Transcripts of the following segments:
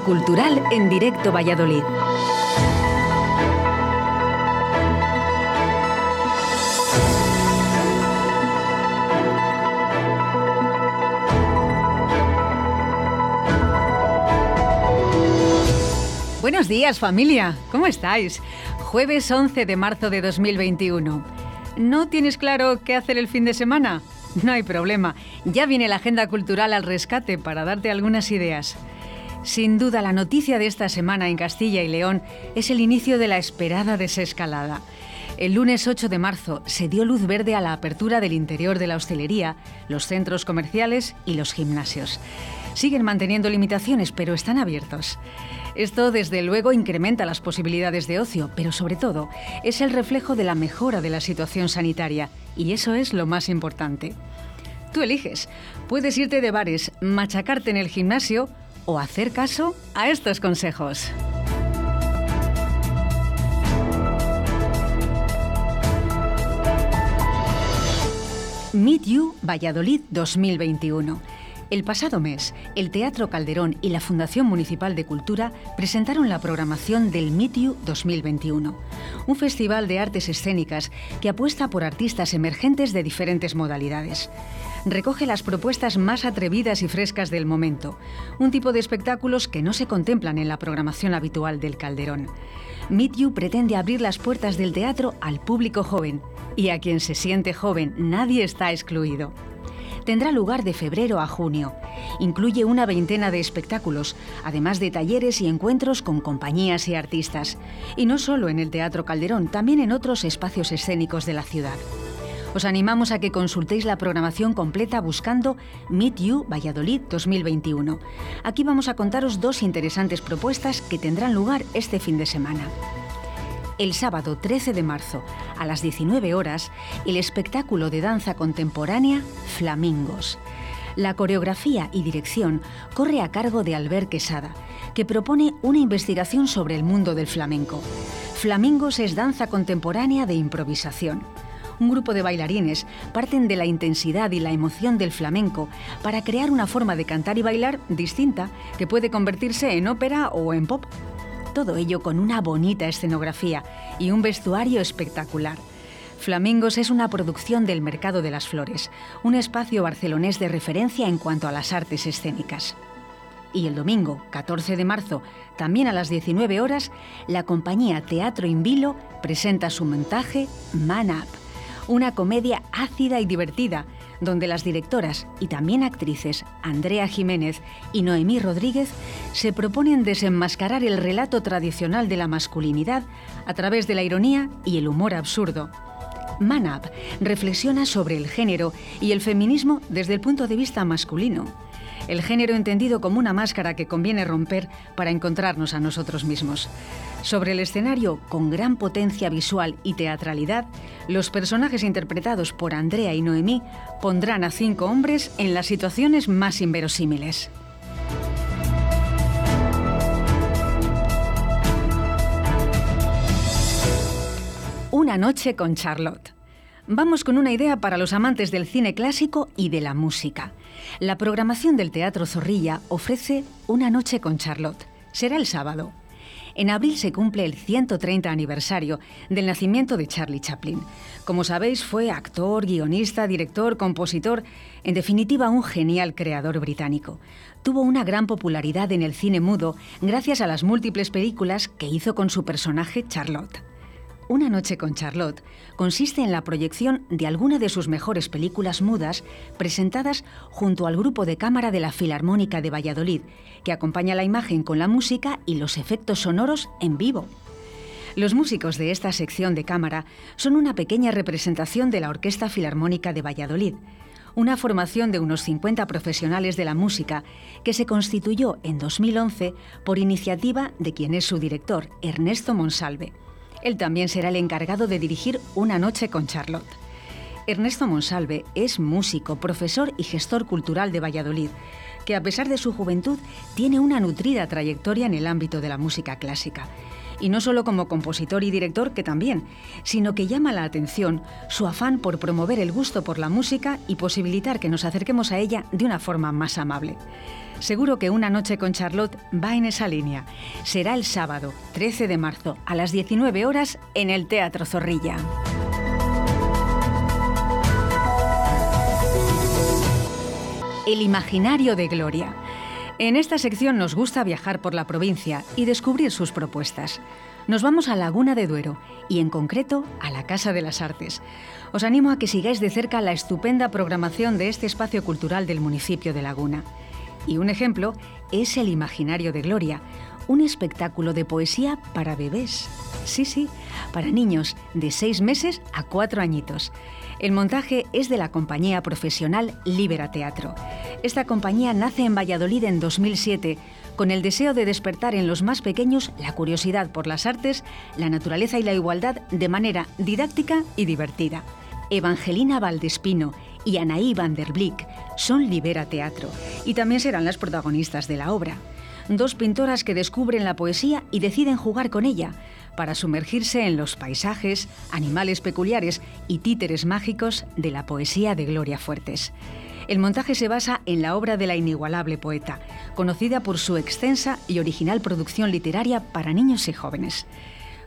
cultural en directo Valladolid. Buenos días familia, ¿cómo estáis? Jueves 11 de marzo de 2021. ¿No tienes claro qué hacer el fin de semana? No hay problema, ya viene la agenda cultural al rescate para darte algunas ideas. Sin duda, la noticia de esta semana en Castilla y León es el inicio de la esperada desescalada. El lunes 8 de marzo se dio luz verde a la apertura del interior de la hostelería, los centros comerciales y los gimnasios. Siguen manteniendo limitaciones, pero están abiertos. Esto, desde luego, incrementa las posibilidades de ocio, pero sobre todo es el reflejo de la mejora de la situación sanitaria, y eso es lo más importante. Tú eliges. Puedes irte de bares, machacarte en el gimnasio o hacer caso a estos consejos. Meet You Valladolid 2021 el pasado mes, el Teatro Calderón y la Fundación Municipal de Cultura presentaron la programación del MITIU 2021, un festival de artes escénicas que apuesta por artistas emergentes de diferentes modalidades. Recoge las propuestas más atrevidas y frescas del momento, un tipo de espectáculos que no se contemplan en la programación habitual del Calderón. Meet You pretende abrir las puertas del teatro al público joven, y a quien se siente joven nadie está excluido tendrá lugar de febrero a junio. Incluye una veintena de espectáculos, además de talleres y encuentros con compañías y artistas. Y no solo en el Teatro Calderón, también en otros espacios escénicos de la ciudad. Os animamos a que consultéis la programación completa buscando Meet You Valladolid 2021. Aquí vamos a contaros dos interesantes propuestas que tendrán lugar este fin de semana el sábado 13 de marzo a las 19 horas el espectáculo de danza contemporánea Flamingos. La coreografía y dirección corre a cargo de Albert Quesada, que propone una investigación sobre el mundo del flamenco. Flamingos es danza contemporánea de improvisación. Un grupo de bailarines parten de la intensidad y la emoción del flamenco para crear una forma de cantar y bailar distinta que puede convertirse en ópera o en pop. Todo ello con una bonita escenografía y un vestuario espectacular. Flamingos es una producción del Mercado de las Flores, un espacio barcelonés de referencia en cuanto a las artes escénicas. Y el domingo, 14 de marzo, también a las 19 horas, la compañía Teatro Invilo presenta su montaje Man Up, una comedia ácida y divertida donde las directoras y también actrices Andrea Jiménez y Noemí Rodríguez se proponen desenmascarar el relato tradicional de la masculinidad a través de la ironía y el humor absurdo. Manab reflexiona sobre el género y el feminismo desde el punto de vista masculino el género entendido como una máscara que conviene romper para encontrarnos a nosotros mismos. Sobre el escenario, con gran potencia visual y teatralidad, los personajes interpretados por Andrea y Noemí pondrán a cinco hombres en las situaciones más inverosímiles. Una noche con Charlotte. Vamos con una idea para los amantes del cine clásico y de la música. La programación del Teatro Zorrilla ofrece Una noche con Charlotte. Será el sábado. En abril se cumple el 130 aniversario del nacimiento de Charlie Chaplin. Como sabéis, fue actor, guionista, director, compositor, en definitiva un genial creador británico. Tuvo una gran popularidad en el cine mudo gracias a las múltiples películas que hizo con su personaje Charlotte. Una noche con Charlotte consiste en la proyección de alguna de sus mejores películas mudas presentadas junto al grupo de cámara de la Filarmónica de Valladolid, que acompaña la imagen con la música y los efectos sonoros en vivo. Los músicos de esta sección de cámara son una pequeña representación de la Orquesta Filarmónica de Valladolid, una formación de unos 50 profesionales de la música que se constituyó en 2011 por iniciativa de quien es su director, Ernesto Monsalve. Él también será el encargado de dirigir Una noche con Charlotte. Ernesto Monsalve es músico, profesor y gestor cultural de Valladolid, que a pesar de su juventud tiene una nutrida trayectoria en el ámbito de la música clásica. Y no solo como compositor y director, que también, sino que llama la atención su afán por promover el gusto por la música y posibilitar que nos acerquemos a ella de una forma más amable. Seguro que una noche con Charlotte va en esa línea. Será el sábado, 13 de marzo, a las 19 horas, en el Teatro Zorrilla. El imaginario de Gloria. En esta sección nos gusta viajar por la provincia y descubrir sus propuestas. Nos vamos a Laguna de Duero y en concreto a la Casa de las Artes. Os animo a que sigáis de cerca la estupenda programación de este espacio cultural del municipio de Laguna. Y un ejemplo es el Imaginario de Gloria, un espectáculo de poesía para bebés. Sí, sí, para niños de seis meses a cuatro añitos. El montaje es de la compañía profesional Libera Teatro. Esta compañía nace en Valladolid en 2007 con el deseo de despertar en los más pequeños la curiosidad por las artes, la naturaleza y la igualdad de manera didáctica y divertida. Evangelina Valdespino y Anaí van der Blick son Libera Teatro y también serán las protagonistas de la obra. Dos pintoras que descubren la poesía y deciden jugar con ella para sumergirse en los paisajes, animales peculiares y títeres mágicos de la poesía de Gloria Fuertes. El montaje se basa en la obra de la inigualable poeta, conocida por su extensa y original producción literaria para niños y jóvenes.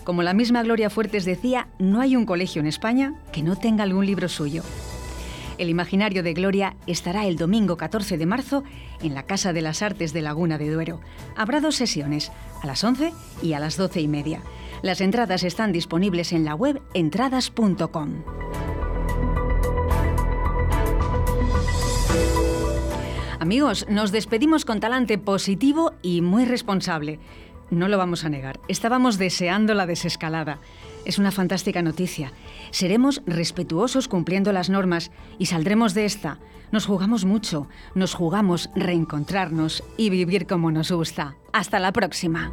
Como la misma Gloria Fuertes decía, no hay un colegio en España que no tenga algún libro suyo. El Imaginario de Gloria estará el domingo 14 de marzo en la Casa de las Artes de Laguna de Duero. Habrá dos sesiones, a las 11 y a las 12 y media. Las entradas están disponibles en la web entradas.com. Amigos, nos despedimos con talante positivo y muy responsable. No lo vamos a negar, estábamos deseando la desescalada. Es una fantástica noticia. Seremos respetuosos cumpliendo las normas y saldremos de esta. Nos jugamos mucho, nos jugamos reencontrarnos y vivir como nos gusta. Hasta la próxima.